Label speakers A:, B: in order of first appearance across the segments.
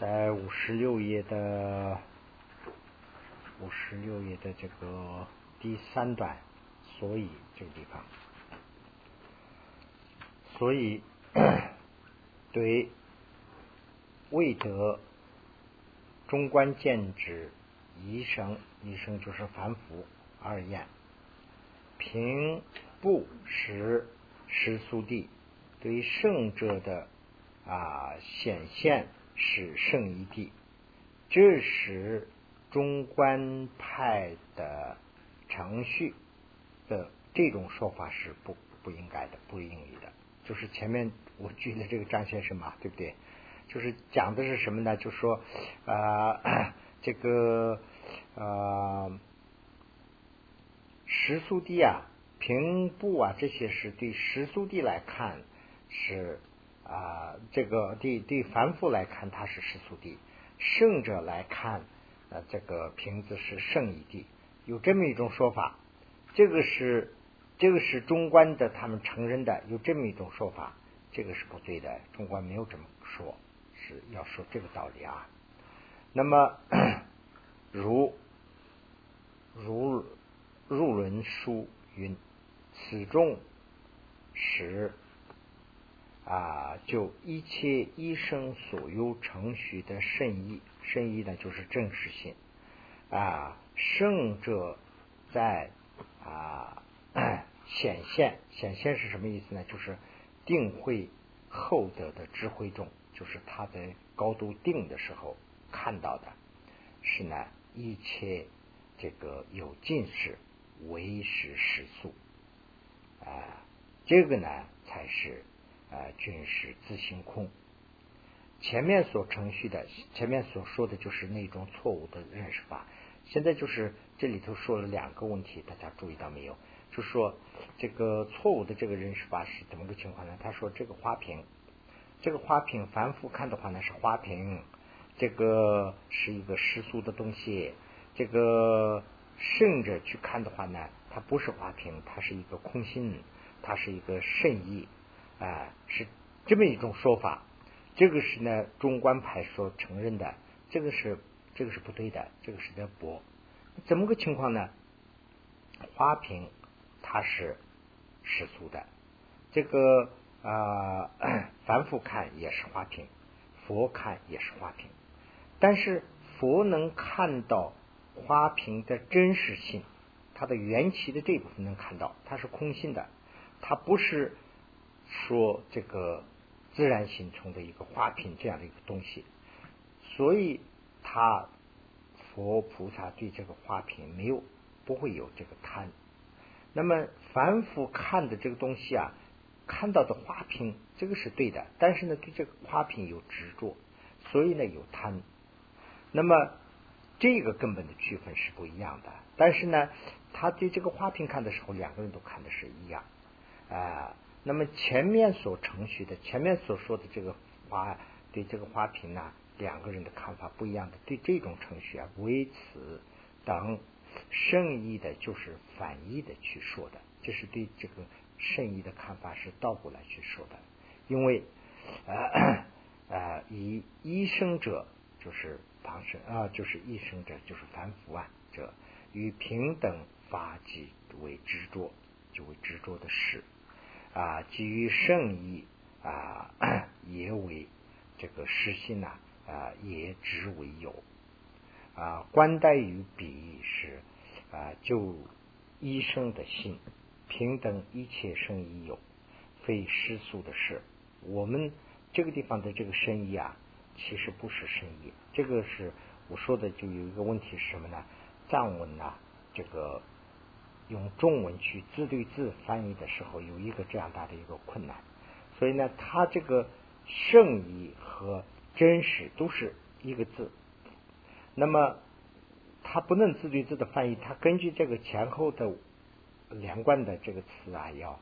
A: 在五十六页的五十六页的这个第三段，所以这个地方，所以对未得中观见之医生，医生就是凡夫而言，平不识实速地对圣者的啊显现。是圣一地，这时中观派的程序的这种说法是不不应该的，不应理的。就是前面我举的这个张先生嘛，对不对？就是讲的是什么呢？就说啊，这个啊，时速地啊，平步啊，这些是对时速地来看是。啊，这个对对凡夫来看，它是世俗地；圣者来看，呃，这个瓶子是圣义地。有这么一种说法，这个是这个是中观的，他们承认的。有这么一种说法，这个是不对的。中观没有这么说，是要说这个道理啊。那么，如如入轮书云：此中使。啊，就一切医生所有程序的圣意，圣意呢就是真实性啊。圣者在啊 显现，显现是什么意思呢？就是定慧厚德的智慧中，就是他在高度定的时候看到的，是呢一切这个有近视为实实素啊，这个呢才是。啊，均是自性空。前面所程序的，前面所说的就是那种错误的认识法。现在就是这里头说了两个问题，大家注意到没有？就说这个错误的这个认识法是怎么个情况呢？他说这个花瓶，这个花瓶反复看的话呢是花瓶，这个是一个世俗的东西。这个顺着去看的话呢，它不是花瓶，它是一个空心，它是一个圣意。啊，是这么一种说法，这个是呢中观派所承认的，这个是这个是不对的，这个是在驳。怎么个情况呢？花瓶它是世俗的，这个啊凡夫看也是花瓶，佛看也是花瓶，但是佛能看到花瓶的真实性，它的缘起的这部分能看到，它是空性的，它不是。说这个自然形成的一个花瓶这样的一个东西，所以他佛菩萨对这个花瓶没有不会有这个贪。那么凡夫看的这个东西啊，看到的花瓶这个是对的，但是呢对这个花瓶有执着，所以呢有贪。那么这个根本的区分是不一样的。但是呢，他对这个花瓶看的时候，两个人都看的是一样啊。那么前面所程序的，前面所说的这个花对这个花瓶呢，两个人的看法不一样的。对这种程序啊，为此等圣意的，就是反义的去说的，这是对这个圣意的看法是倒过来去说的。因为呃呃，以医生者就是旁生啊，就是医生者就是凡夫啊者，与平等法即为执着，就为执着的事。啊，基于圣意啊，也为这个实心呐啊，也只为有啊，关待于彼是啊，就医生的心平等一切生意有，非世俗的事。我们这个地方的这个生意啊，其实不是生意。这个是我说的，就有一个问题是什么呢？藏文呐，这个。用中文去字对字翻译的时候，有一个这样大的一个困难，所以呢，它这个圣意和真实都是一个字，那么它不能字对字的翻译，它根据这个前后的连贯的这个词啊，要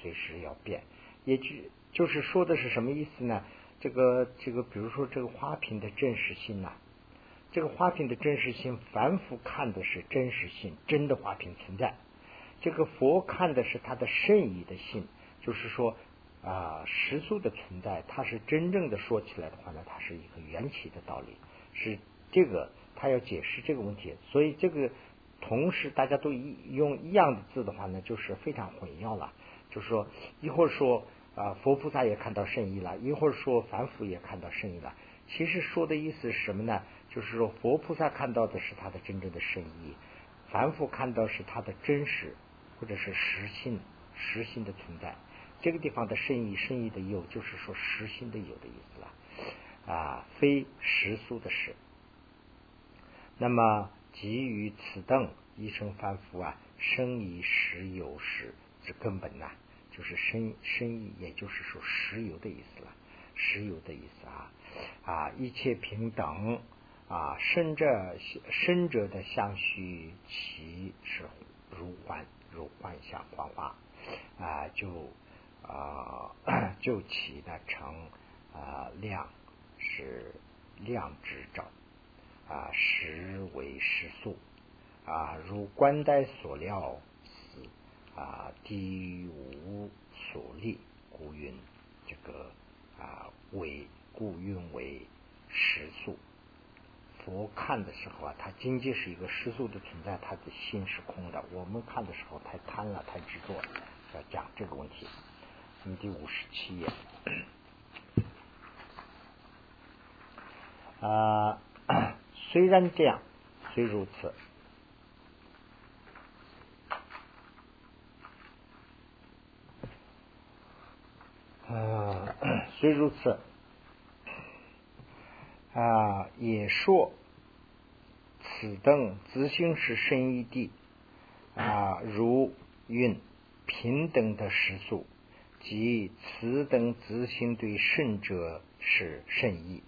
A: 随时要变，也就就是说的是什么意思呢？这个这个，比如说这个花瓶的真实性呐。这个花瓶的真实性，凡夫看的是真实性，真的花瓶存在；这个佛看的是他的圣意的性，就是说啊实素的存在，它是真正的说起来的话呢，它是一个缘起的道理，是这个他要解释这个问题，所以这个同时大家都一用一样的字的话呢，就是非常混淆了。就是说一会儿说啊佛菩萨也看到圣意了，一会儿说凡夫也看到圣意了。其实说的意思是什么呢？就是说佛菩萨看到的是他的真正的圣意，凡夫看到是他的真实或者是实性实性的存在。这个地方的圣意圣意的有，就是说实心的有的意思了啊，非实俗的实。那么基于此等一生凡夫啊，生以实有时之根本呐，就是生生意，也就是说实有的意思了，实有的意思啊啊，一切平等啊，生者生者的相续，其是如幻如幻象幻化啊，就。啊，就其的成啊量是量之兆啊，实为实素啊，如官代所料，此啊低无所立，故云这个啊为故云为实素。佛看的时候啊，他仅仅是一个实素的存在，他的心是空的。我们看的时候太贪了，太执着，要讲这个问题。第五十七页，啊，虽然这样，虽如此，啊，虽如此，啊，也说此等自性是深一地，啊，如运平等的时速。即此等自性对圣者是甚意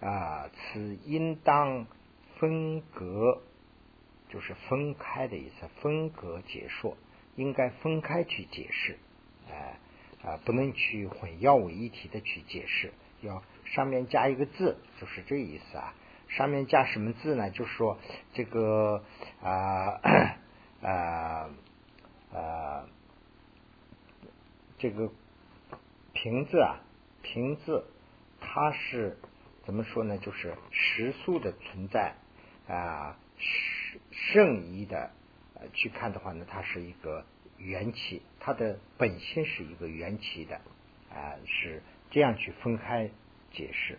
A: 啊，此应当分隔，就是分开的意思，分隔解说，应该分开去解释，哎啊，不能去混淆为一体的去解释，要上面加一个字，就是这意思啊。上面加什么字呢？就是说这个啊啊啊。这个瓶子啊，瓶子它是怎么说呢？就是实素的存在啊，圣圣意的去看的话呢，它是一个缘起，它的本性是一个缘起的啊，是这样去分开解释，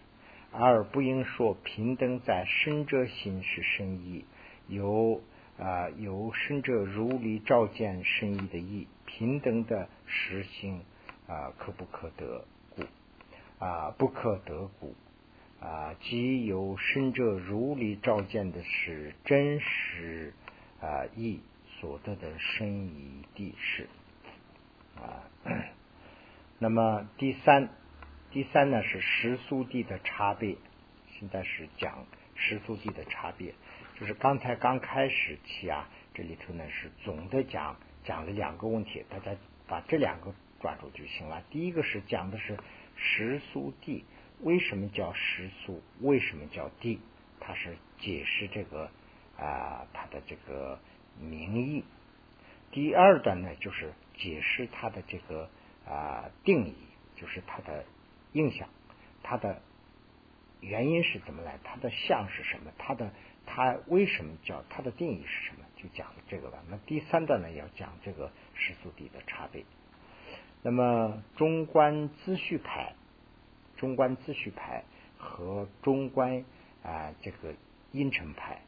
A: 而不应说平等在生者心是生意，由啊由生者如理照见生意的意。平等的实性啊，可不可得故啊？不可得故啊！即由生者如理照见的是真实啊意所得的生意地势啊。那么第三，第三呢是实俗地的差别。现在是讲实俗地的差别，就是刚才刚开始起啊，这里头呢是总的讲。讲了两个问题，大家把这两个抓住就行了。第一个是讲的是实俗地，为什么叫实俗？为什么叫地？它是解释这个啊它的这个名义。第二段呢，就是解释它的这个啊定义，就是它的印象，它的原因是怎么来？它的相是什么？它的它为什么叫它的定义是什么？就讲这个了。那第三段呢，要讲这个世俗地的差别。那么中观资序派、中观资序派和中观啊这个阴沉派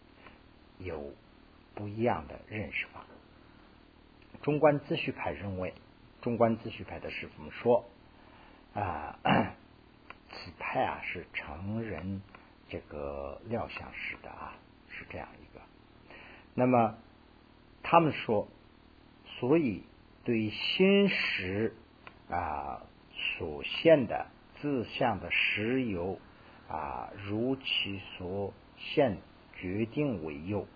A: 有不一样的认识法。中观资序派认为，中观资序派的师傅们说啊，此派啊是成人这个料想式的啊，是这样一个。那么，他们说，所以对心识啊所现的自相的实有啊，如其所现决定为有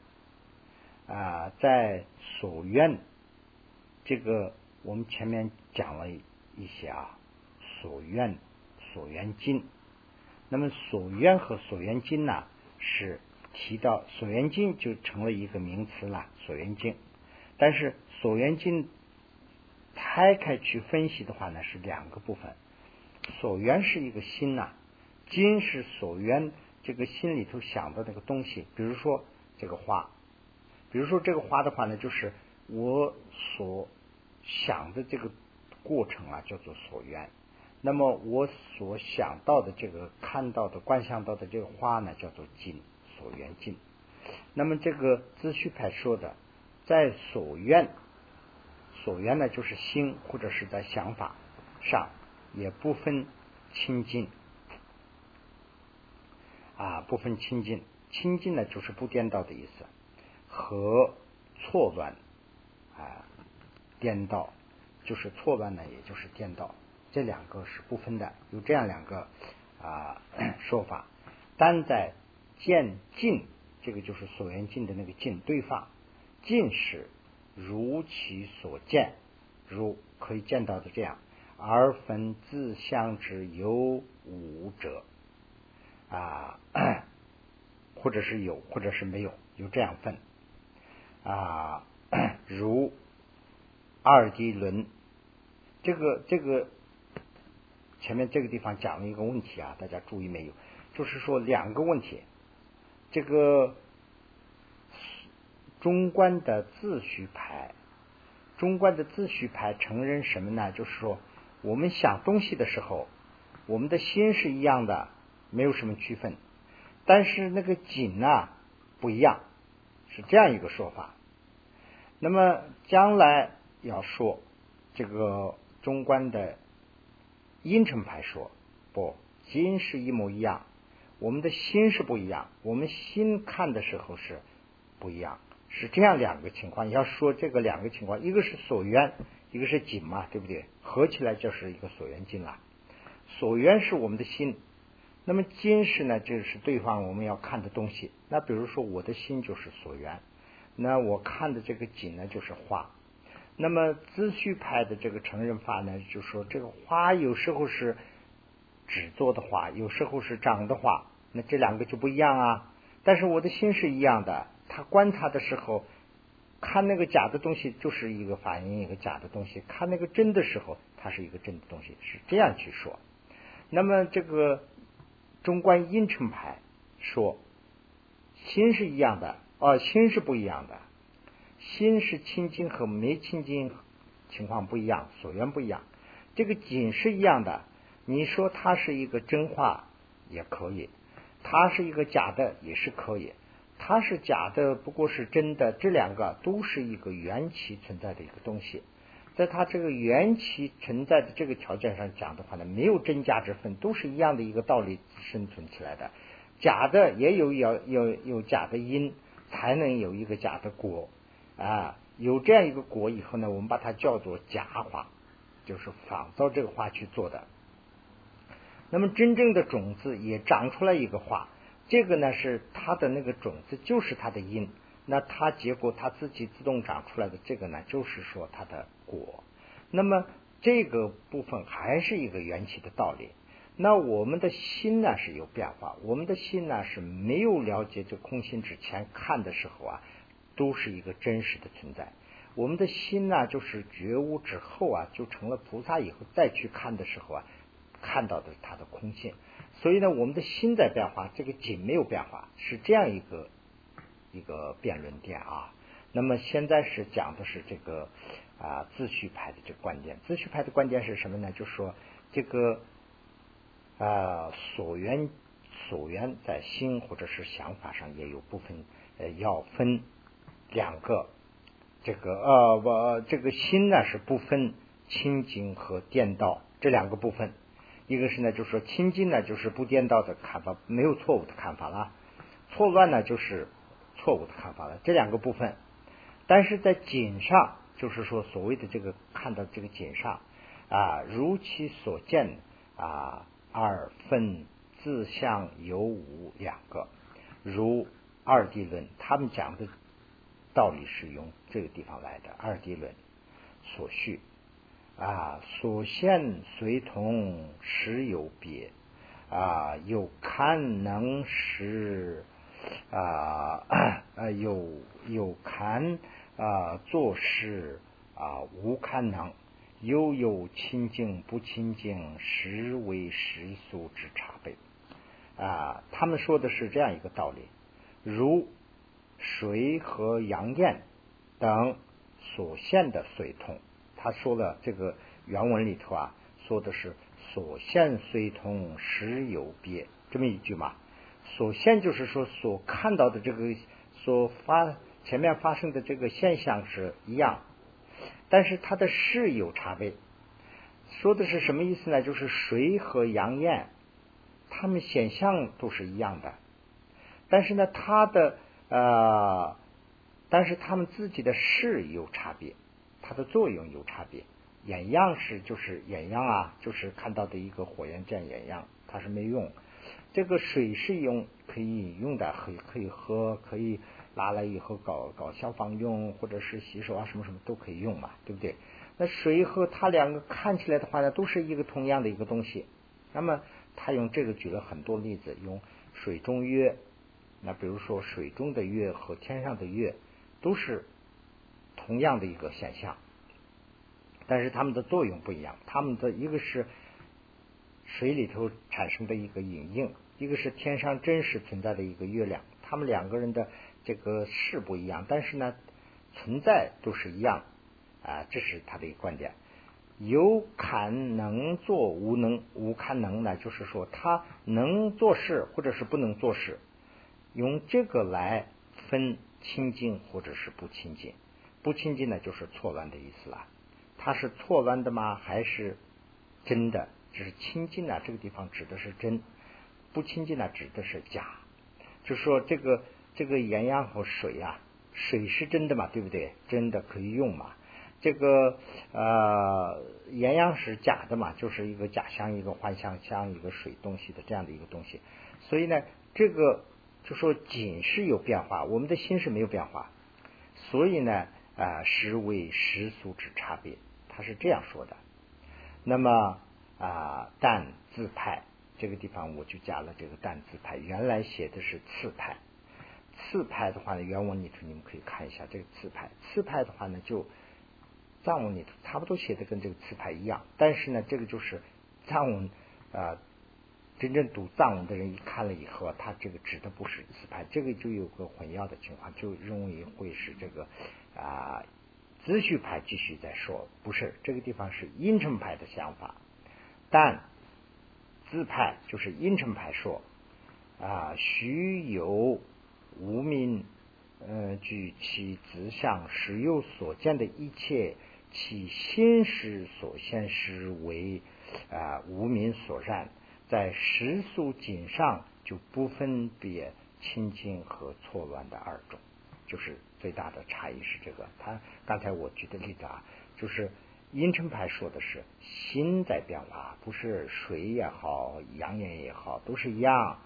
A: 啊，在所愿这个我们前面讲了一些啊，所愿所缘经，那么所愿和所缘经呢是。提到所缘境就成了一个名词了，所缘境。但是所缘境拆开去分析的话呢，是两个部分。所缘是一个心呐，今是所缘这个心里头想的那个东西。比如说这个花，比如说这个花的话呢，就是我所想的这个过程啊，叫做所缘。那么我所想到的这个看到的观想到的这个花呢，叫做境所缘境。那么这个自序派说的，在所愿，所愿呢就是心或者是在想法上，也不分清净啊，不分清净。清净呢就是不颠倒的意思，和错乱啊，颠倒就是错乱呢，也就是颠倒。这两个是不分的，有这样两个啊 说法。单在见尽，这个就是所缘尽的那个尽对方，尽是如其所见，如可以见到的这样，而分自相之有无者啊，或者是有，或者是没有，有这样分啊，如二谛轮，这个这个。前面这个地方讲了一个问题啊，大家注意没有？就是说两个问题，这个中观的自序派，中观的自序派承认什么呢？就是说我们想东西的时候，我们的心是一样的，没有什么区分，但是那个景呢不一样，是这样一个说法。那么将来要说这个中观的。阴沉派说不，心是一模一样，我们的心是不一样，我们心看的时候是不一样，是这样两个情况。要说这个两个情况，一个是所缘，一个是景嘛，对不对？合起来就是一个所缘境了。所缘是我们的心，那么今是呢，就是对方我们要看的东西。那比如说我的心就是所缘，那我看的这个景呢，就是花。那么资序派的这个承认法呢，就说这个花有时候是纸做的花，有时候是长的花，那这两个就不一样啊。但是我的心是一样的，他观察的时候看那个假的东西就是一个反映一个假的东西，看那个真的时候它是一个真的东西，是这样去说。那么这个中观阴沉派说心是一样的，哦，心是不一样的。心是清净和没清净情况不一样，所缘不一样。这个景是一样的，你说它是一个真话也可以，它是一个假的也是可以。它是假的，不过是真的，这两个都是一个缘起存在的一个东西。在它这个缘起存在的这个条件上讲的话呢，没有真假之分，都是一样的一个道理生存起来的。假的也有要有有假的因，才能有一个假的果。啊，有这样一个果以后呢，我们把它叫做假花，就是仿造这个花去做的。那么真正的种子也长出来一个花，这个呢是它的那个种子就是它的因，那它结果它自己自动长出来的这个呢，就是说它的果。那么这个部分还是一个缘起的道理。那我们的心呢是有变化，我们的心呢是没有了解这空心之前看的时候啊。都是一个真实的存在。我们的心呢，就是觉悟之后啊，就成了菩萨以后再去看的时候啊，看到的是它的空性。所以呢，我们的心在变化，这个景没有变化，是这样一个一个辩论点啊。那么现在是讲的是这个啊自序派的这个观点。自序派的观点是什么呢？就是说这个啊所缘所缘在心或者是想法上也有部分呃要分。两个，这个呃，我这个心呢是不分清净和颠倒这两个部分，一个是呢，就是说清净呢就是不颠倒的看法，没有错误的看法了；错乱呢就是错误的看法了。这两个部分，但是在景上，就是说所谓的这个看到这个景上啊，如其所见啊，二分自相有无两个，如二谛论他们讲的。道理是用这个地方来的二谛论所叙啊，所现随同实有别啊，有堪能识啊啊 有有堪啊做事啊无堪能又有清净不清净，实为世俗之差别。啊，他们说的是这样一个道理：如水和阳焰等所现的水通。他说了这个原文里头啊，说的是所现虽通，时有别这么一句嘛。所现就是说所看到的这个所发前面发生的这个现象是一样，但是它的事有差别。说的是什么意思呢？就是水和阳焰。他们显象都是一样的，但是呢，它的呃，但是他们自己的事有差别，它的作用有差别。眼样是就是眼样啊，就是看到的一个火焰见眼样，它是没用。这个水是用可以饮用的，可以可以喝，可以拿来以后搞搞消防用，或者是洗手啊什么什么都可以用嘛，对不对？那水和它两个看起来的话呢，都是一个同样的一个东西，那么。他用这个举了很多例子，用水中约，那比如说水中的月和天上的月都是同样的一个现象，但是它们的作用不一样。它们的一个是水里头产生的一个影映，一个是天上真实存在的一个月亮。他们两个人的这个事不一样，但是呢，存在都是一样啊，这是他的一个观点。有堪能做，无能无堪能呢？就是说他能做事，或者是不能做事，用这个来分清净或者是不清净。不清净呢，就是错乱的意思了。它是错乱的吗？还是真的？就是清净呢，这个地方指的是真；不清净呢，指的是假。就说这个这个盐呀和水呀，水是真的嘛？对不对？真的可以用嘛？这个呃，岩样是假的嘛，就是一个假象，一个幻象，像一个水东西的这样的一个东西。所以呢，这个就说仅是有变化，我们的心是没有变化。所以呢，啊，实为世俗之差别，他是这样说的。那么啊，但自派这个地方我就加了这个但自派，原来写的是次派。次派的话呢，原文里头你们可以看一下这个次派。次派的话呢，就。藏文里头差不多写的跟这个词牌一样，但是呢，这个就是藏文啊，真正读藏文的人一看了以后，他这个指的不是词牌，这个就有个混淆的情况，就认为会是这个啊资序派继续在说，不是这个地方是阴沉派的想法，但字派就是阴沉派说啊，须有无名，呃，据其子相实有所见的一切。其心识所现实为啊无名所染，在时速锦上就不分别清净和错乱的二种，就是最大的差异是这个。他刚才我举的例子啊，就是阴沉派说的是心在变化，不是水也好，阳焰也好，都是一样。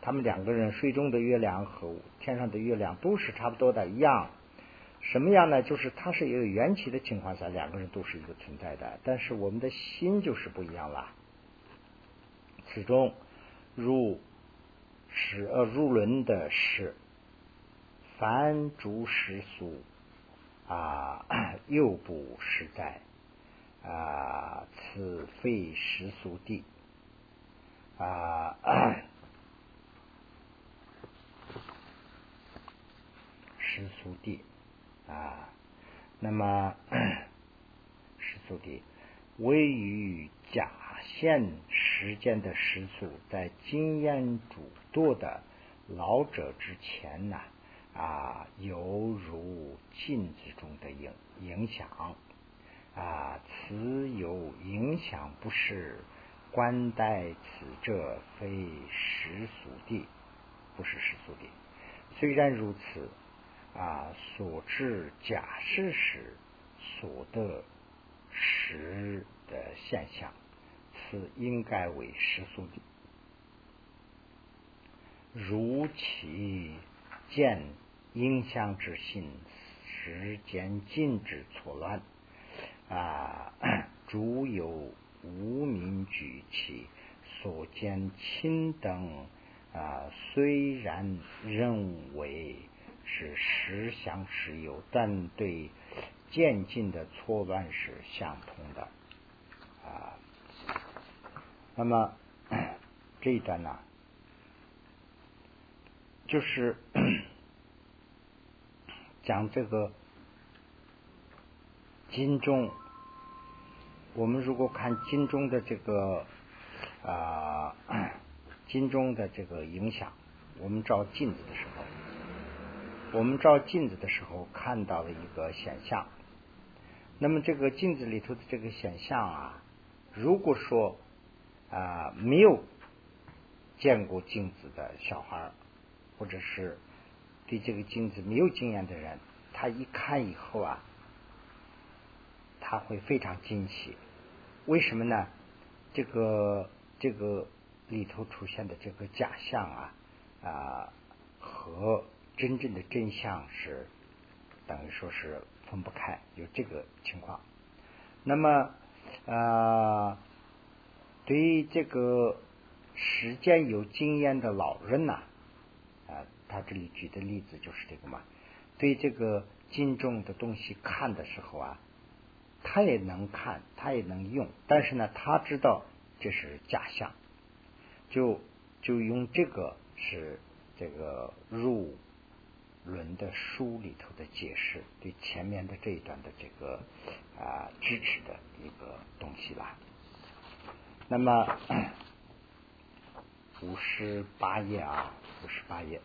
A: 他们两个人水中的月亮和天上的月亮都是差不多的一样。什么样呢？就是它是一个缘起的情况下，两个人都是一个存在的，但是我们的心就是不一样了。始终入是呃入轮的是凡诸世俗啊，又不实在啊，此非世俗地啊，世俗地。啊，那么 世俗地位于假现时间的时速，在经验主多的老者之前呢，啊，犹如镜子中的影影响啊，此有影响不是观待此者非世俗的，不是世俗的。虽然如此。啊，所知假事时所得时的现象，是应该为世俗的。如其见影响之心，时间静止错乱啊，诸有无名举起所见亲等啊，虽然认为。是实相实有，但对渐进的错乱是相同的。那么 这一段呢，就是 讲这个金钟。我们如果看金钟的这个啊，金钟的这个影响，我们照镜子的时候，我们照镜子的时候看到了一个显象。那么这个镜子里头的这个显象啊，如果说啊没有见过镜子的小孩或者是对这个镜子没有经验的人，他一看以后啊，他会非常惊奇。为什么呢？这个这个里头出现的这个假象啊啊和真正的真相是等于说是分不开，有这个情况。那么啊，对于这个时间有经验的老人呐啊，他这里举的例子就是这个嘛。对这个金重的东西看的时候啊。他也能看，他也能用，但是呢，他知道这是假象，就就用这个是这个入轮的书里头的解释，对前面的这一段的这个啊支持的一个东西吧。那么 五十八页啊，五十八页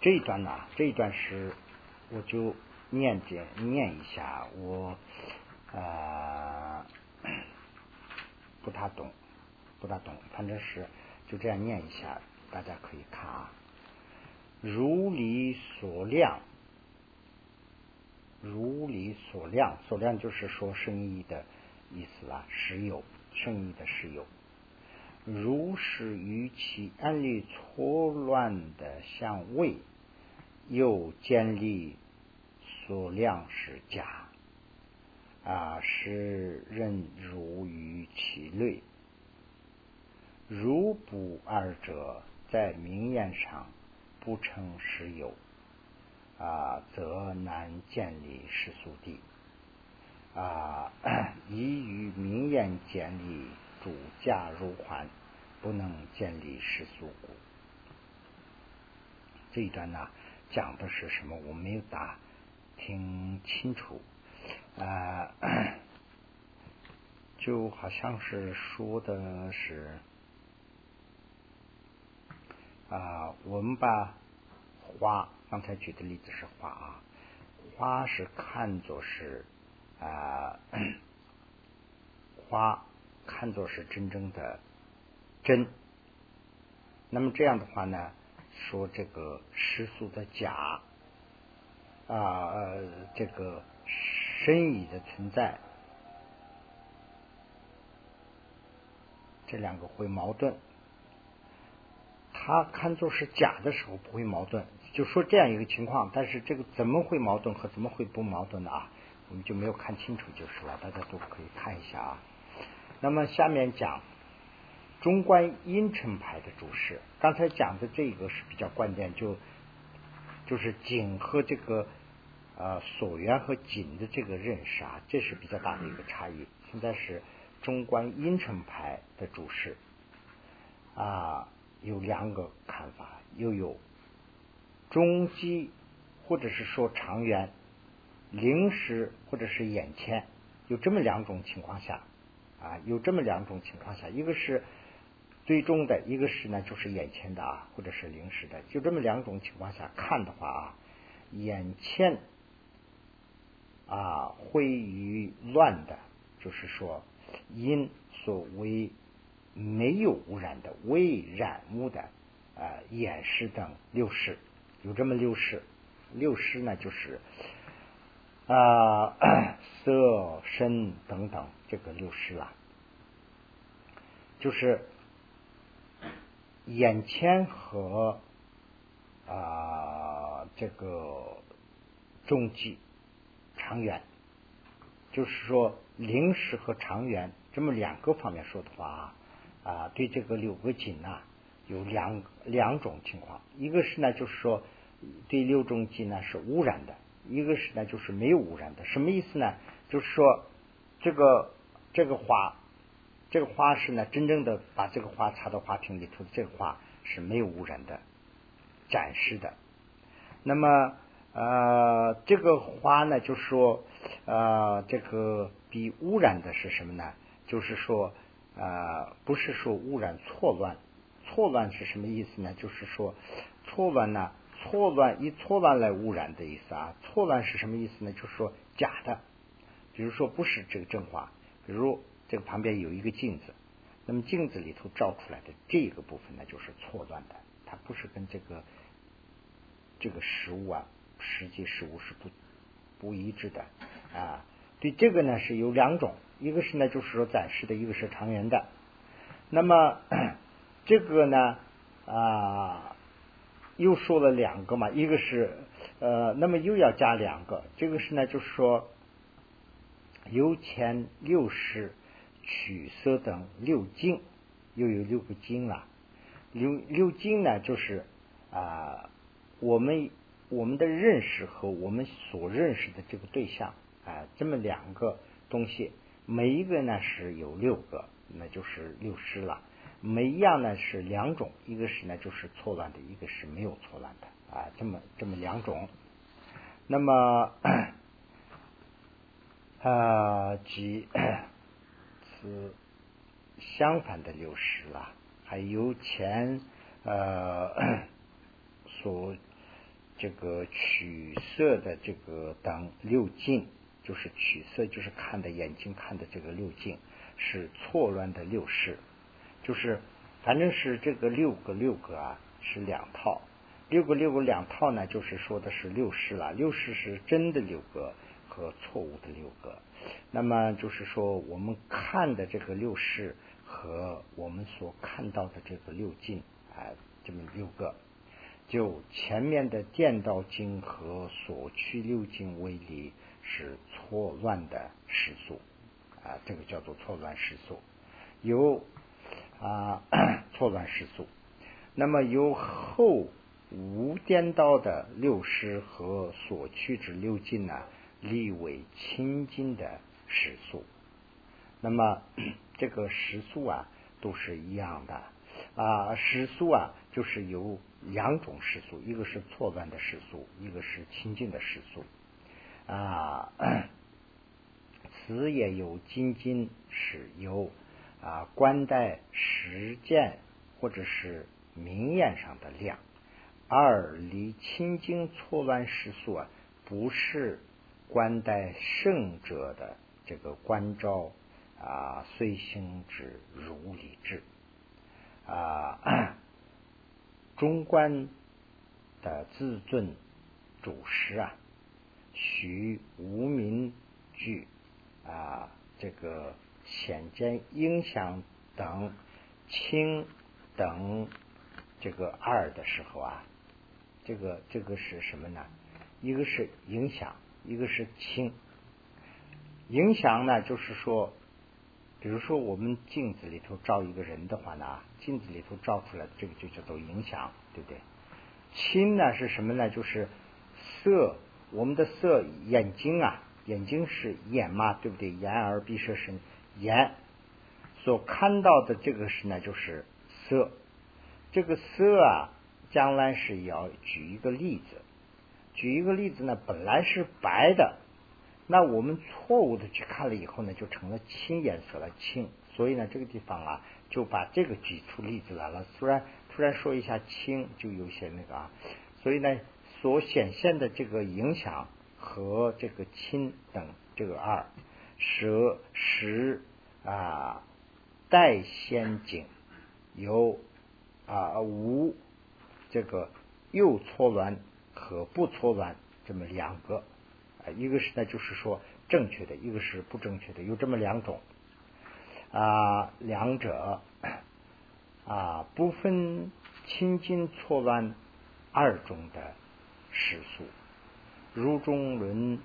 A: 这一段呢，这一段是我就。念解念一下，我呃 不大懂，不大懂，反正是就这样念一下，大家可以看啊。如理所量，如理所量，所量就是说生意的意思啊，实有生意的实有。如是于其安利错乱的相位，又建立。所量是假，啊，是任如于其类。如不二者，在明眼上不成实有，啊，则难建立世俗地。啊，宜于明言建立主价如环，不能建立世俗故。这一段呢，讲的是什么？我没有答。听清楚，啊，就好像是说的是啊，我们把花，刚才举的例子是花啊，花是看作是啊，花看作是真正的真，那么这样的话呢，说这个世俗的假。啊，这个身意的存在，这两个会矛盾。他看作是假的时候不会矛盾，就说这样一个情况。但是这个怎么会矛盾和怎么会不矛盾的啊？我们就没有看清楚就是了。大家都可以看一下啊。那么下面讲中观阴沉牌的注释，刚才讲的这个是比较关键，就。就是景和这个呃所缘和景的这个认识啊，这是比较大的一个差异。现在是中观阴沉牌的主释啊，有两个看法，又有中基或者是说长远、临时或者是眼前，有这么两种情况下啊，有这么两种情况下，一个是。最终的一个是呢，就是眼前的啊，或者是临时的，就这么两种情况下看的话啊，眼前啊会于乱的，就是说因所谓没有污染的未染污的啊眼识等六识，有这么六识，六识呢就是啊色身等等这个六识了，就是。眼前和啊这个中继长远，就是说临时和长远这么两个方面说的话啊啊，对这个六个景呢有两两种情况，一个是呢就是说对六种景呢是污染的，一个是呢就是没有污染的，什么意思呢？就是说这个这个花这个花是呢，真正的把这个花插到花瓶里头的，这个花是没有污染的，展示的。那么呃，这个花呢，就是说呃，这个比污染的是什么呢？就是说呃，不是说污染错乱，错乱是什么意思呢？就是说错乱呢，错乱以错乱来污染的意思啊。错乱是什么意思呢？就是说假的，比如说不是这个真话，比如。这个旁边有一个镜子，那么镜子里头照出来的这个部分呢，就是错乱的，它不是跟这个这个实物啊，实际实物是不不一致的啊。对这个呢是有两种，一个是呢就是说暂时的，一个是长圆的。那么 这个呢啊又说了两个嘛，一个是呃，那么又要加两个，这个是呢就是说由前六十。取色等六经，又有六个经了。六六经呢，就是啊，我们我们的认识和我们所认识的这个对象啊，这么两个东西，每一个呢是有六个，那就是六师了。每一样呢是两种，一个是呢就是错乱的，一个是没有错乱的啊，这么这么两种。那么啊，即。是相反的六十了，还有前呃所这个取色的这个等六境，就是取色就是看的眼睛看的这个六境是错乱的六十，就是反正是这个六个六个啊是两套，六个六个两套呢，就是说的是六十了，六十是真的六个和错误的六个。那么就是说，我们看的这个六识和我们所看到的这个六境啊，这么六个，就前面的见道经和所去六境为例，是错乱的时速啊，这个叫做错乱时速，有啊 错乱时速。那么由后无颠倒的六识和所趋之六境呢？立为清净的时速，那么 这个时速啊都是一样的啊，时速啊就是有两种时速，一个是错乱的时速，一个是清净的时速啊。此也有精进是有啊观待实践或者是明眼上的量，二离清净错乱时速啊不是。观待圣者的这个关照啊，随行之如理智啊，中观的自尊主师啊，许无名具啊，这个显见影响等轻等这个二的时候啊，这个这个是什么呢？一个是影响。一个是轻影响呢，就是说，比如说我们镜子里头照一个人的话呢，镜子里头照出来的这个就叫做影响，对不对？轻呢是什么呢？就是色，我们的色眼睛啊，眼睛是眼嘛，对不对？眼耳鼻舌身眼所看到的这个是呢，就是色。这个色啊，将来是要举一个例子。举一个例子呢，本来是白的，那我们错误的去看了以后呢，就成了青颜色了，青。所以呢，这个地方啊，就把这个举出例子来了。突然突然说一下青，就有些那个啊。所以呢，所显现的这个影响和这个青等这个二蛇十啊带仙景有啊无这个右错乱。和不错乱这么两个啊，一个是呢，就是说正确的，一个是不正确的，有这么两种啊，两者啊不分清净错乱二种的世俗，如中论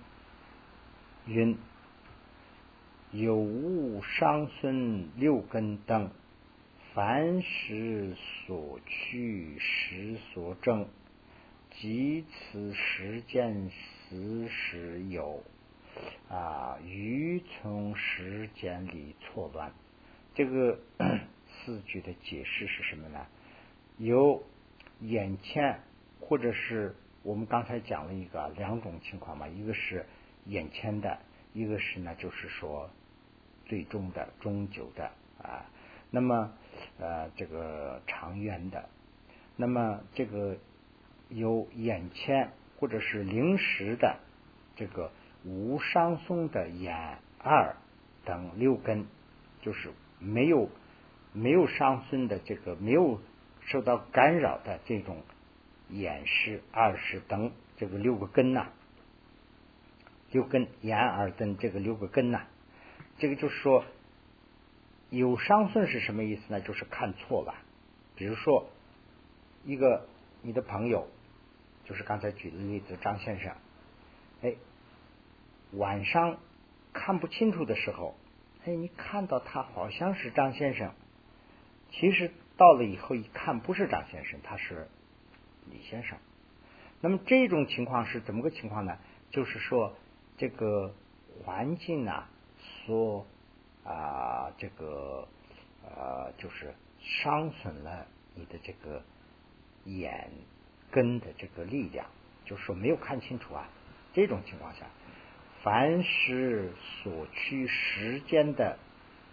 A: 云有物伤身六根等，凡时所趋时所证。即此时间时时有啊，于从时间里错乱，这个 四句的解释是什么呢？有眼前或者是我们刚才讲了一个两种情况嘛，一个是眼前的，一个是呢就是说最终的、终究的啊。那么呃这个长远的，那么这个有眼前或者是临时的这个无伤松的眼二等六根，就是没有没有伤损的这个没有。受到干扰的这种眼识、耳识等这个六个根呐，六根眼耳等这个六个根呐，这个就是说有伤损是什么意思呢？就是看错了。比如说一个你的朋友，就是刚才举的例子，张先生，哎，晚上看不清楚的时候，哎，你看到他好像是张先生，其实。到了以后一看，不是张先生，他是李先生。那么这种情况是怎么个情况呢？就是说，这个环境啊，说啊，这个呃，就是伤损了你的这个眼根的这个力量，就是说没有看清楚啊。这种情况下，凡是所需时间的。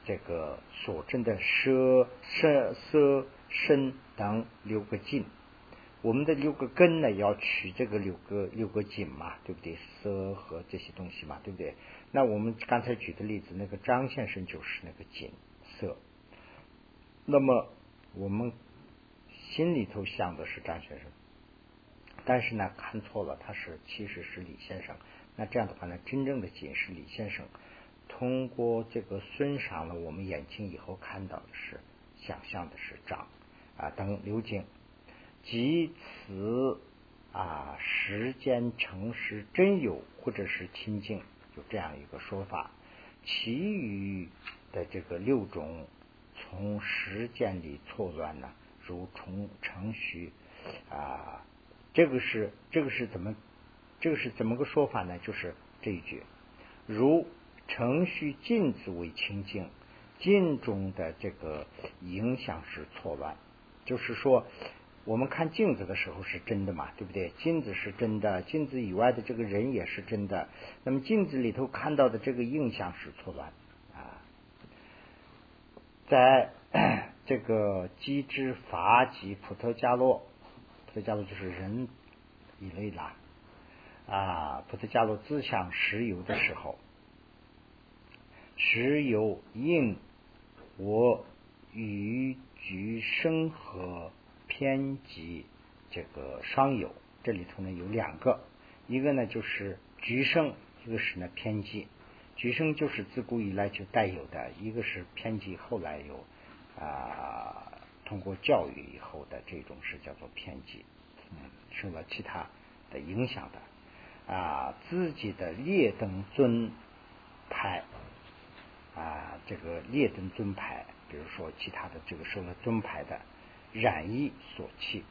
A: 这个所证的色、色、色、身等六个境，我们的六个根呢，要取这个六个六个境嘛，对不对？色和这些东西嘛，对不对？那我们刚才举的例子，那个张先生就是那个景色。那么我们心里头想的是张先生，但是呢，看错了，他是其实是李先生。那这样的话呢，真正的景是李先生。通过这个损伤了我们眼睛以后看到的是想象的是张啊等流景，即此啊时间诚实真有或者是清净，就这样一个说法。其余的这个六种从时间里错乱呢，如从程序啊，这个是这个是怎么这个是怎么个说法呢？就是这一句如。程序镜子为清净，镜中的这个影响是错乱，就是说，我们看镜子的时候是真的嘛，对不对？镜子是真的，镜子以外的这个人也是真的。那么镜子里头看到的这个印象是错乱啊，在 这个机之法及普特伽罗，普特伽罗就是人一类啦啊，普特伽罗自相实有的时候。时有应我与局生和偏激这个双有，这里头呢有两个，一个呢就是菊生，一个是呢偏激。菊生就是自古以来就带有的，一个是偏激，后来有啊通过教育以后的这种是叫做偏激，嗯，受了其他的影响的啊自己的劣等尊派。啊，这个列等尊牌，比如说其他的这个受了尊牌的染衣所弃，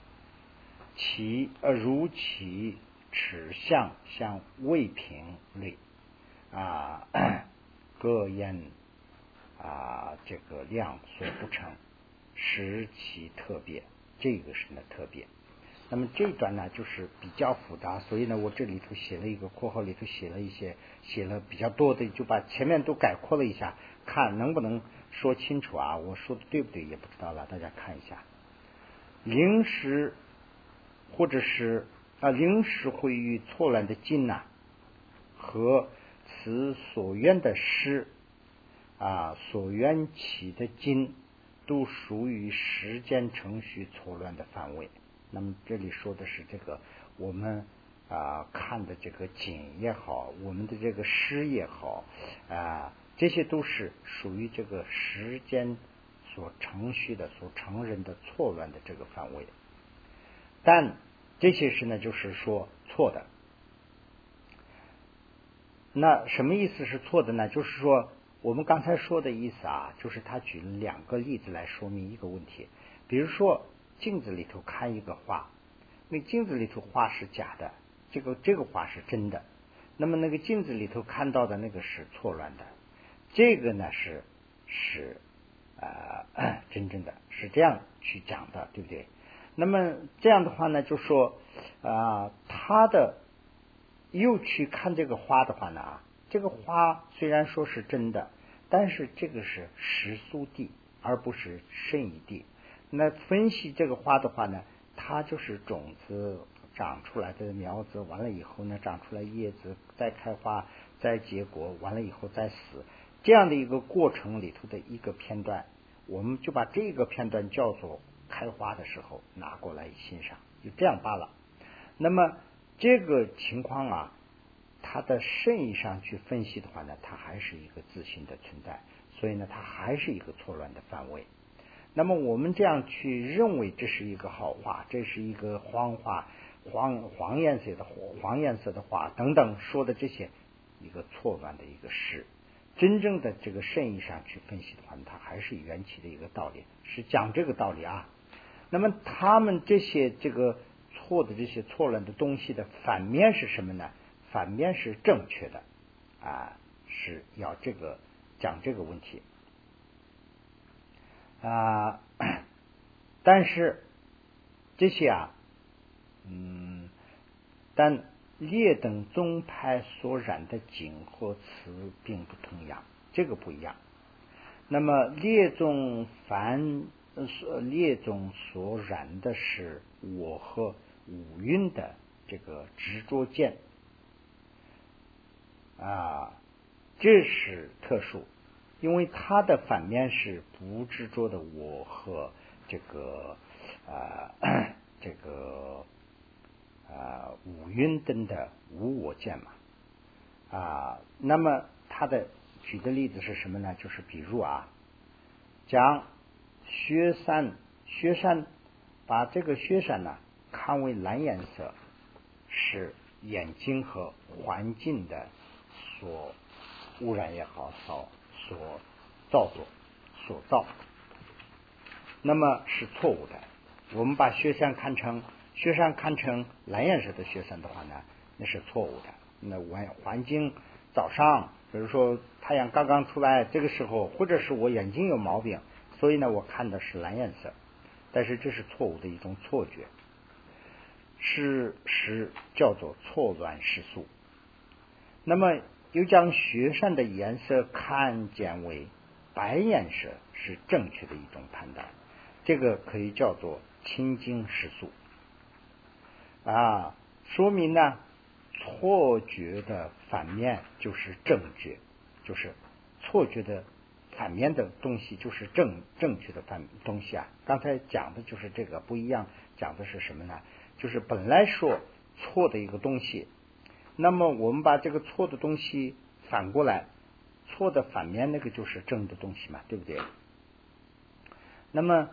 A: 其呃如其齿相像未平类啊，各言啊这个量所不成，使其特别，这个是呢特别。那么这一段呢，就是比较复杂，所以呢，我这里头写了一个括号，里头写了一些，写了比较多的，就把前面都概括了一下，看能不能说清楚啊？我说的对不对也不知道了，大家看一下。临时或者是啊，临时会遇错乱的经呐，和此所愿的诗啊，所愿起的经，都属于时间程序错乱的范围。那么这里说的是这个，我们啊看的这个景也好，我们的这个诗也好啊，这些都是属于这个时间所程序的、所承认的错乱的这个范围。但这些事呢，就是说错的。那什么意思是错的呢？就是说我们刚才说的意思啊，就是他举了两个例子来说明一个问题，比如说。镜子里头看一个画，那镜子里头画是假的，这个这个画是真的。那么那个镜子里头看到的那个是错乱的，这个呢是是呃真正的是这样去讲的，对不对？那么这样的话呢，就说啊，他的又去看这个花的话呢，这个花虽然说是真的，但是这个是实苏地，而不是圣义地。那分析这个花的话呢，它就是种子长出来的苗子，完了以后呢，长出来叶子，再开花，再结果，完了以后再死，这样的一个过程里头的一个片段，我们就把这个片段叫做开花的时候拿过来欣赏，就这样罢了。那么这个情况啊，它的圣意上去分析的话呢，它还是一个自信的存在，所以呢，它还是一个错乱的范围。那么我们这样去认为这是一个好花，这是一个黄花，黄黄颜色的黄颜色的花等等说的这些一个错乱的一个事，真正的这个圣意上去分析的话，它还是缘起的一个道理，是讲这个道理啊。那么他们这些这个错的这些错乱的东西的反面是什么呢？反面是正确的啊，是要这个讲这个问题。啊，但是这些啊，嗯，但列等宗派所染的景和词并不同样，这个不一样。那么列宗凡所列宗所染的是我和五蕴的这个执着见啊，这是特殊。因为它的反面是不执着的我和这个啊这个啊五蕴灯的无我见嘛啊，那么他的举的例子是什么呢？就是比如啊，将雪山雪山把这个雪山呢看为蓝颜色，是眼睛和环境的所污染也好所。所造作所造，那么是错误的。我们把雪山看成雪山看成蓝颜色的雪山的话呢，那是错误的。那环环境早上，比如说太阳刚刚出来，这个时候，或者是我眼睛有毛病，所以呢，我看的是蓝颜色。但是这是错误的一种错觉，是是叫做错乱失速。那么。又将雪山的颜色看见为白颜色是正确的一种判断，这个可以叫做清净实素啊，说明呢错觉的反面就是正觉，就是错觉的反面的东西就是正正确的反东西啊。刚才讲的就是这个不一样，讲的是什么呢？就是本来说错的一个东西。那么我们把这个错的东西反过来，错的反面那个就是正的东西嘛，对不对？那么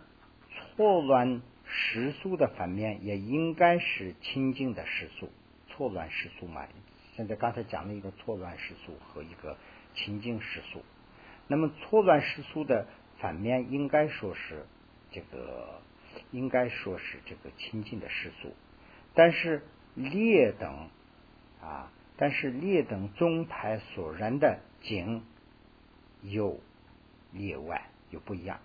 A: 错乱实数的反面也应该是清净的实数，错乱实数嘛。现在刚才讲了一个错乱实数和一个清净实数，那么错乱实数的反面应该说是这个，应该说是这个清净的实数，但是劣等。啊，但是劣等宗派所然的景有例外，有不一样。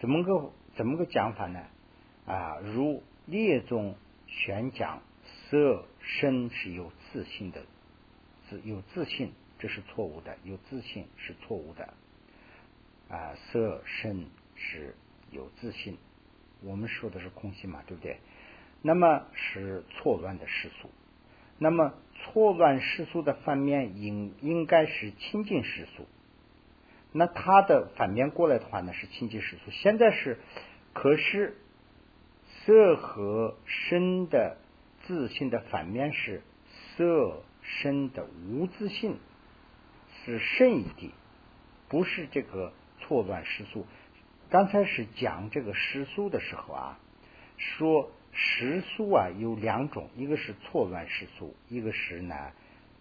A: 怎么个怎么个讲法呢？啊，如列宗宣讲色身是有自信的，自有自信，这是错误的；有自信是错误的。啊，色身是有自信，我们说的是空性嘛，对不对？那么是错乱的世俗。那么错乱世俗的反面应应该是清净世俗，那它的反面过来的话呢是清净世俗。现在是可是色和身的自信的反面是色身的无自信，是圣一地，不是这个错乱世俗。刚才是讲这个世俗的时候啊，说。时速啊有两种，一个是错乱时速，一个是呢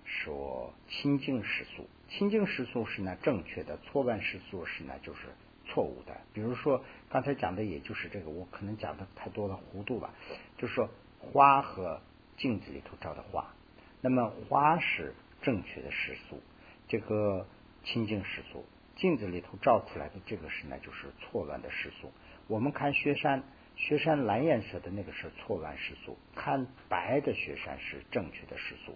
A: 说清净时速。清净时速是呢正确的，错乱时速是呢就是错误的。比如说刚才讲的也就是这个，我可能讲的太多了，糊涂吧。就是说花和镜子里头照的花，那么花是正确的时速，这个清净时速，镜子里头照出来的这个是呢，就是错乱的时速。我们看雪山，雪山蓝颜色的那个是错乱时速，看白的雪山是正确的时速。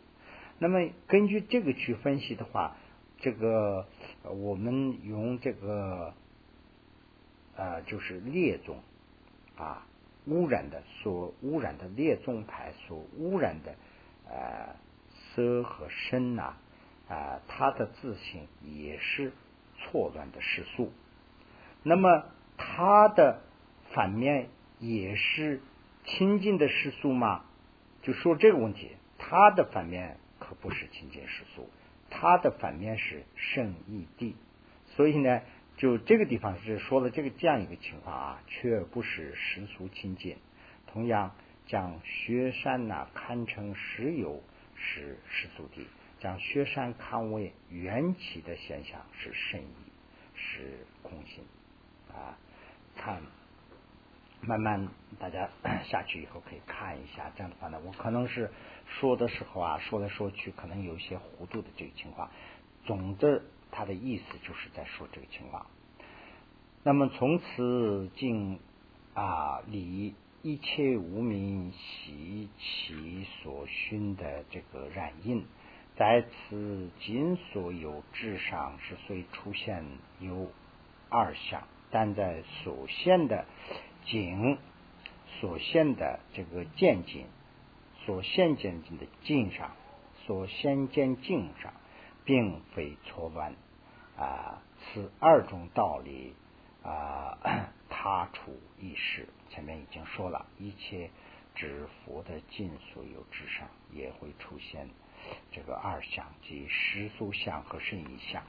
A: 那么根据这个去分析的话，这个我们用这个呃，就是列宗啊污染的所污染的列宗牌所污染的呃色和声呐啊，它的自性也是错乱的世俗。那么它的反面也是清净的世俗吗？就说这个问题，它的反面。可不是清净世俗，它的反面是圣义地，所以呢，就这个地方是说了这个这样一个情况啊，却不是世俗亲近。同样，将雪山呐看成实有是世俗地，将雪山看为缘起的现象是圣义，是空心啊，看。慢慢，大家下去以后可以看一下，这样的话呢，我可能是说的时候啊，说来说去可能有一些糊涂的这个情况。总的，他的意思就是在说这个情况。那么从此尽啊，离一切无名习其所熏的这个染印，在此今所有智上之所以出现有二相，但在所现的。景所现的这个见景，所现见景的境上，所现见境上，并非错乱啊。此二种道理啊，他处一事。前面已经说了，一切指佛的尽所有之上，也会出现这个二相，即实俗相和圣义相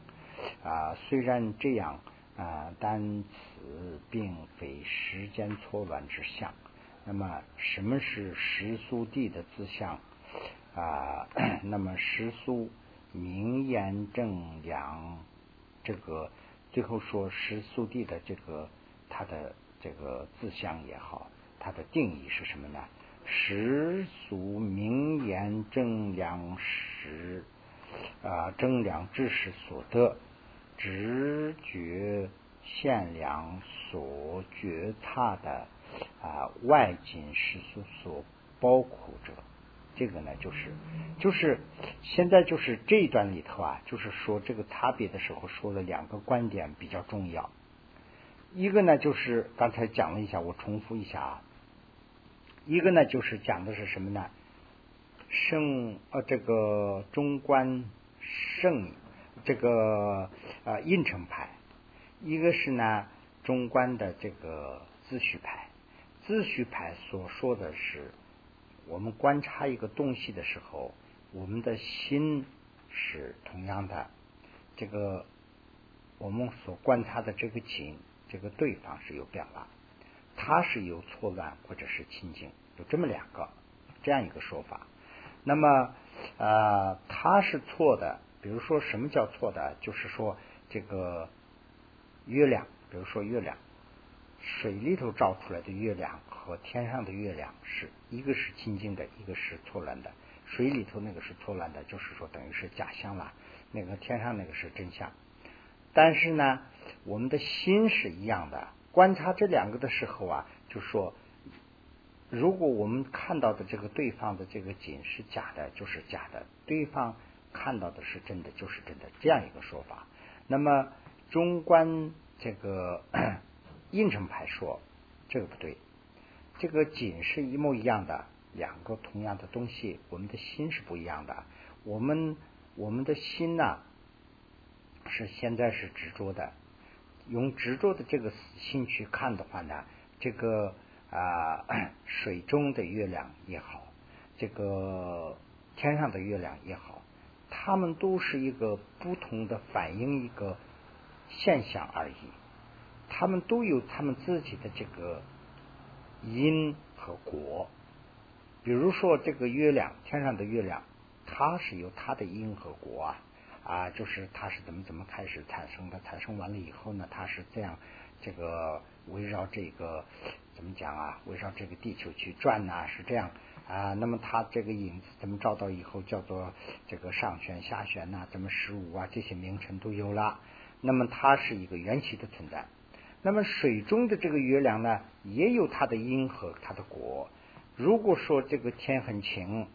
A: 啊。虽然这样。啊，但此并非时间错乱之相。那么，什么是时速地的自相啊？那么，时速名言正良，这个最后说时速地的这个它的这个自相也好，它的定义是什么呢？时速明言正良时啊，正良之时所得。直觉限量所觉察的啊外境世俗所包括着，这个呢就是就是现在就是这一段里头啊，就是说这个差别的时候说了两个观点比较重要，一个呢就是刚才讲了一下，我重复一下啊，一个呢就是讲的是什么呢？圣呃这个中观圣。这个呃应成派，一个是呢中观的这个自序派，自序派所说的是，我们观察一个东西的时候，我们的心是同样的，这个我们所观察的这个景，这个对方是有变化，它是有错乱或者是清净，有这么两个这样一个说法。那么呃，它是错的。比如说，什么叫错的？就是说，这个月亮，比如说月亮，水里头照出来的月亮和天上的月亮是一个是清净的，一个是错乱的。水里头那个是错乱的，就是说等于是假象了。那个天上那个是真相。但是呢，我们的心是一样的。观察这两个的时候啊，就说，如果我们看到的这个对方的这个景是假的，就是假的。对方。看到的是真的，就是真的，这样一个说法。那么中观这个应成派说这个不对，这个景是一模一样的，两个同样的东西，我们的心是不一样的。我们我们的心呐，是现在是执着的，用执着的这个心去看的话呢，这个啊 水中的月亮也好，这个天上的月亮也好。他们都是一个不同的反映一个现象而已，他们都有他们自己的这个因和果。比如说这个月亮，天上的月亮，它是有它的因和果啊啊，就是它是怎么怎么开始产生的，产生完了以后呢，它是这样这个围绕这个怎么讲啊，围绕这个地球去转呐，是这样。啊，那么它这个影子怎么照到以后叫做这个上旋下旋呐？怎么十五啊？这些名称都有了。那么它是一个缘起的存在。那么水中的这个月亮呢，也有它的因和它的果。如果说这个天很晴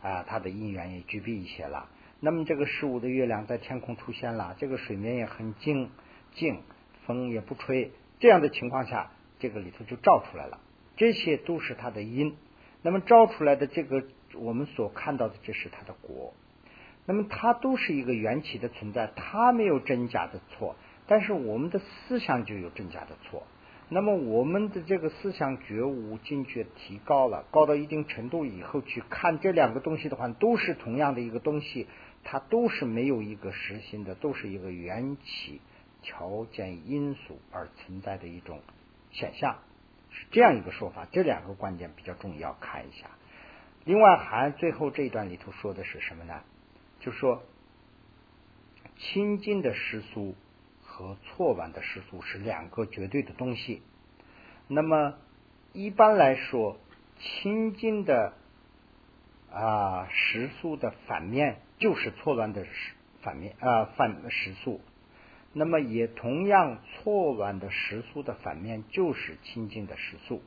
A: 啊，它的因缘也具备一些了。那么这个十五的月亮在天空出现了，这个水面也很静静，风也不吹，这样的情况下，这个里头就照出来了。这些都是它的因。那么照出来的这个，我们所看到的，这是它的果。那么它都是一个缘起的存在，它没有真假的错，但是我们的思想就有真假的错。那么我们的这个思想觉悟境界提高了，高到一定程度以后，去看这两个东西的话，都是同样的一个东西，它都是没有一个实心的，都是一个缘起条件因素而存在的一种现象，是这样一个说法。这两个观点比较重要，看一下。另外，还最后这一段里头说的是什么呢？就说清净的世俗和错乱的时速是两个绝对的东西。那么一般来说，清净的啊时速的反面就是错乱的时反面啊反时速。那么也同样，错乱的时速的反面就是清净的时速。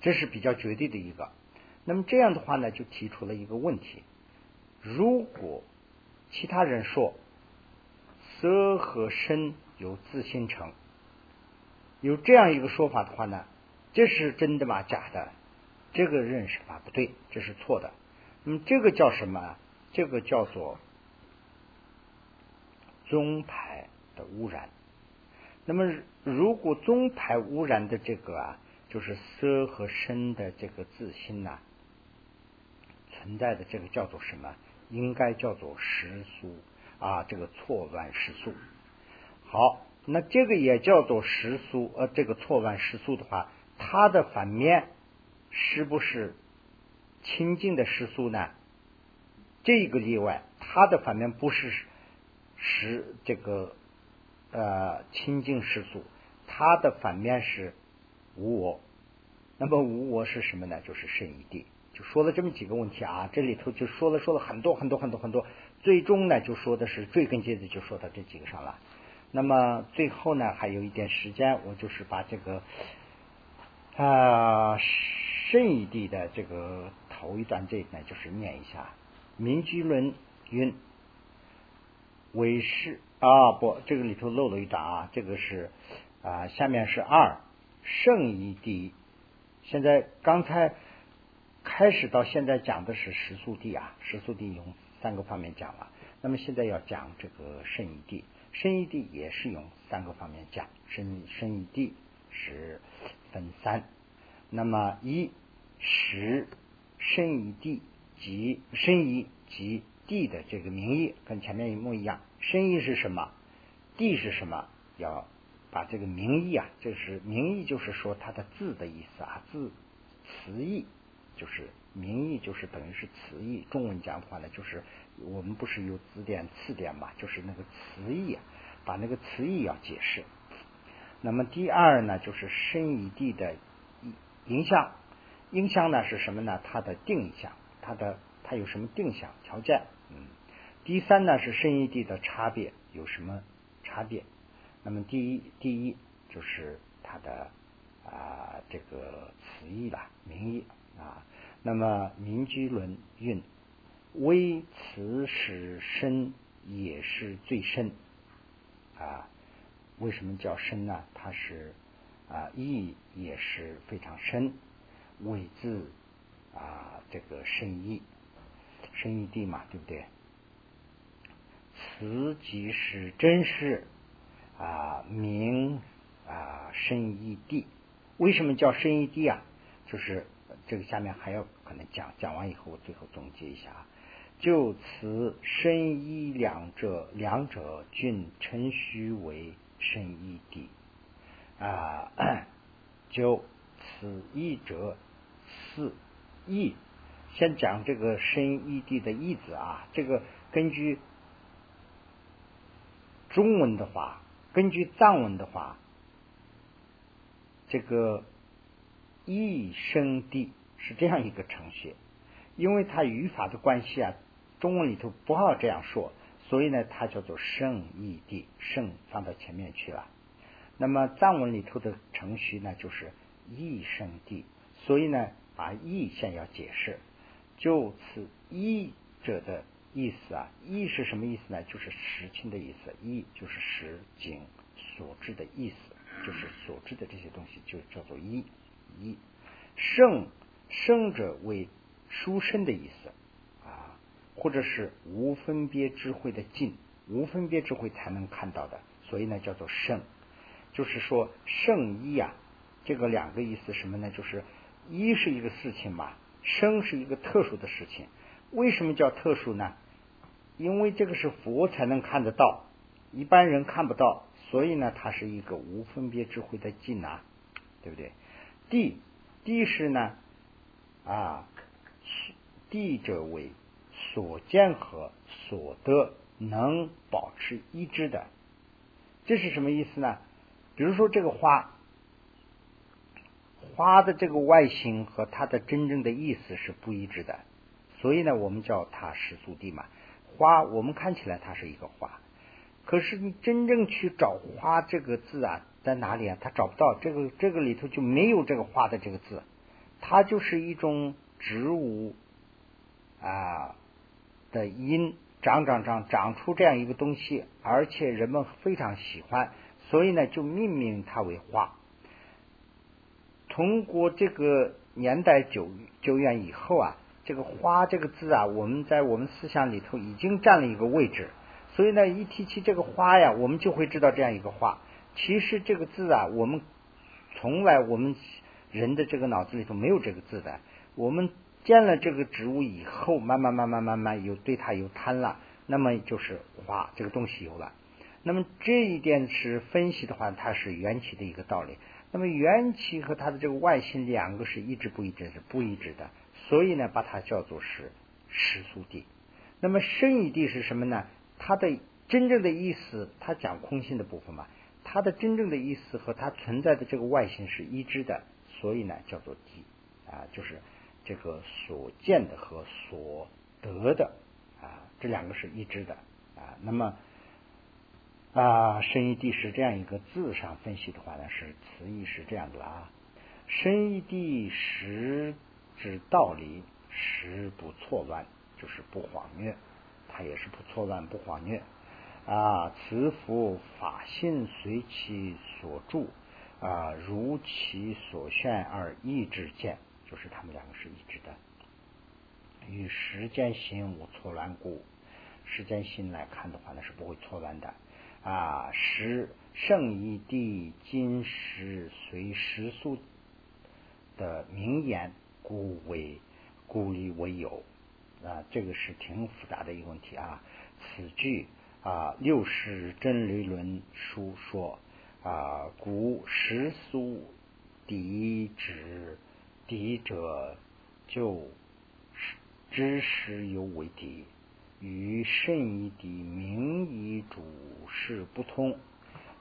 A: 这是比较绝对的一个。那么这样的话呢，就提出了一个问题。如果其他人说色和身由自心成，有这样一个说法的话呢，这是真的吗？假的？这个认识法不对，这是错的。那么这个叫什么？这个叫做宗派的污染。那么如果宗派污染的这个啊，就是色和身的这个自心呐，存在的这个叫做什么？应该叫做实俗啊，这个错乱时速。好，那这个也叫做时速，呃，这个错乱时速的话，它的反面是不是清净的时速呢？这个例外，它的反面不是时这个呃清净时速，它的反面是无我。那么无我是什么呢？就是圣一地。就说了这么几个问题啊，这里头就说了说了很多很多很多很多，最终呢就说的是追根结底就说到这几个上了。那么最后呢还有一点时间，我就是把这个啊圣义地的这个头一段这一段就是念一下。民居论云：为是啊不，这个里头漏了一段啊，这个是啊下面是二圣义地。现在刚才。开始到现在讲的是实速地啊，实速地用三个方面讲了。那么现在要讲这个圣义地，圣义地也是用三个方面讲。圣圣义地是分三。那么一实圣义地及圣义及地的这个名义跟前面一模一样。圣义是什么？地是什么？要把这个名义啊，就是名义就是说它的字的意思啊，字词义。就是名义，就是等于是词义。中文讲的话呢，就是我们不是有字典、词典嘛，就是那个词义，把那个词义要解释。那么第二呢，就是生与地的影响，影响呢是什么呢？它的定向，它的它有什么定向条件？嗯。第三呢是生与地的差别有什么差别？那么第一，第一就是它的啊这个词义吧，名义。啊，那么民居论运，微词使深也是最深啊。为什么叫深呢？它是啊意也是非常深，为字啊这个深意，深意地嘛，对不对？词即是真实啊名啊深意地。为什么叫深意地啊？就是。这个下面还要可能讲讲完以后，我最后总结一下啊。就此生一两者，两者均称虚为生一地啊。就此一者，四义。先讲这个生一地的义字啊。这个根据中文的话，根据藏文的话，这个一生地。是这样一个程序，因为它语法的关系啊，中文里头不好这样说，
B: 所以呢，它叫做圣义地，圣放到前面去了。那么藏文里头的程序呢，就是义圣地，所以呢，把义先要解释。就此义者的意思啊，义是什么意思呢？就是实情的意思，义就是实景所知的意思，就是所知的这些东西就叫做义。义圣圣者为书生的意思啊，或者是无分别智慧的境，无分别智慧才能看到的，所以呢叫做圣。就是说圣一啊，这个两个意思什么呢？就是一是一个事情嘛，生是一个特殊的事情。为什么叫特殊呢？因为这个是佛才能看得到，一般人看不到，所以呢，它是一个无分别智慧的境啊，对不对？地地是呢啊，地者为所见和所得能保持一致的，这是什么意思呢？比如说这个花，花的这个外形和它的真正的意思是不一致的，所以呢，我们叫它实俗地嘛。花我们看起来它是一个花，可是你真正去找“花”这个字啊，在哪里啊？它找不到，这个这个里头就没有这个“花”的这个字，它就是一种植物啊的因长长长长出这样一个东西，而且人们非常喜欢。所以呢，就命名它为花。通过这个年代久久远以后啊，这个花这个字啊，我们在我们思想里头已经占了一个位置。所以呢，一提起这个花呀，我们就会知道这样一个花。其实这个字啊，我们从来我们人的这个脑子里头没有这个字的。我们见了这个植物以后，慢慢慢慢慢慢有对它有贪了，那么就是哇这个东西有了。那么这一点是分析的话，它是缘起的一个道理。那么缘起和它的这个外形两个是一致不一致？是不一致的。所以呢，把它叫做是实俗地。那么生与地是什么呢？它的真正的意思，它讲空性的部分嘛，它的真正的意思和它存在的这个外形是一致的，所以呢叫做地啊，就是这个所见的和所得的啊，这两个是一致的啊。那么。啊，生义地是这样一个字上分析的话呢，是词义是这样的啊。生义地实指道理，实不错乱，就是不谎虐，它也是不错乱不谎虐啊。慈福法性随其所著啊，如其所炫而异之见，就是他们两个是一致的。与时间心无错乱故，时间心来看的话呢，是不会错乱的。啊，时圣一地今时随时速的名言，故为故立为有啊，这个是挺复杂的一个问题啊。此句啊，六世真理论书说啊，古时苏敌之敌者，就知时有为敌。与圣以敌名以主事不通，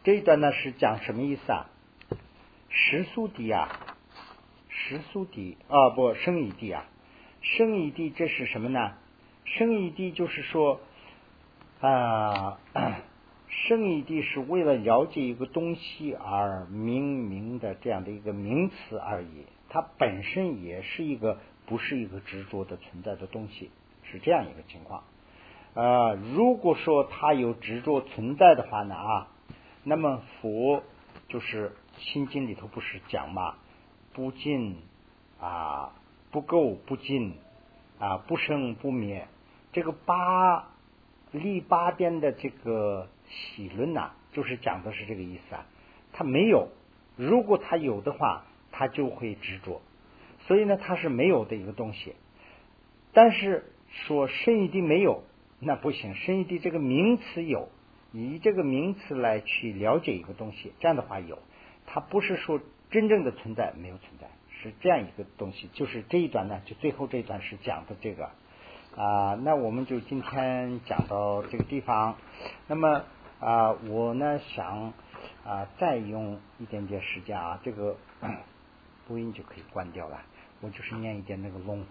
B: 这一段呢是讲什么意思啊？时苏敌啊，时苏敌啊，不圣义地啊，圣义地这是什么呢？圣义地就是说啊，圣义地是为了了解一个东西而命名的这样的一个名词而已，它本身也是一个不是一个执着的存在的东西，是这样一个情况。啊，如果说他有执着存在的话呢啊，那么佛就是心经里头不是讲嘛，不尽啊，不垢不净啊，不生不灭，这个八立八边的这个喜论呐，就是讲的是这个意思啊。他没有，如果他有的话，他就会执着，所以呢，他是没有的一个东西。但是说生一地没有。那不行，生义地这个名词有，以这个名词来去了解一个东西，这样的话有，它不是说真正的存在没有存在，是这样一个东西。就是这一段呢，就最后这一段是讲的这个啊，那我们就今天讲到这个地方。那么啊，我呢想啊再用一点点时间啊，这个 播音就可以关掉了，我就是念一点那个龙。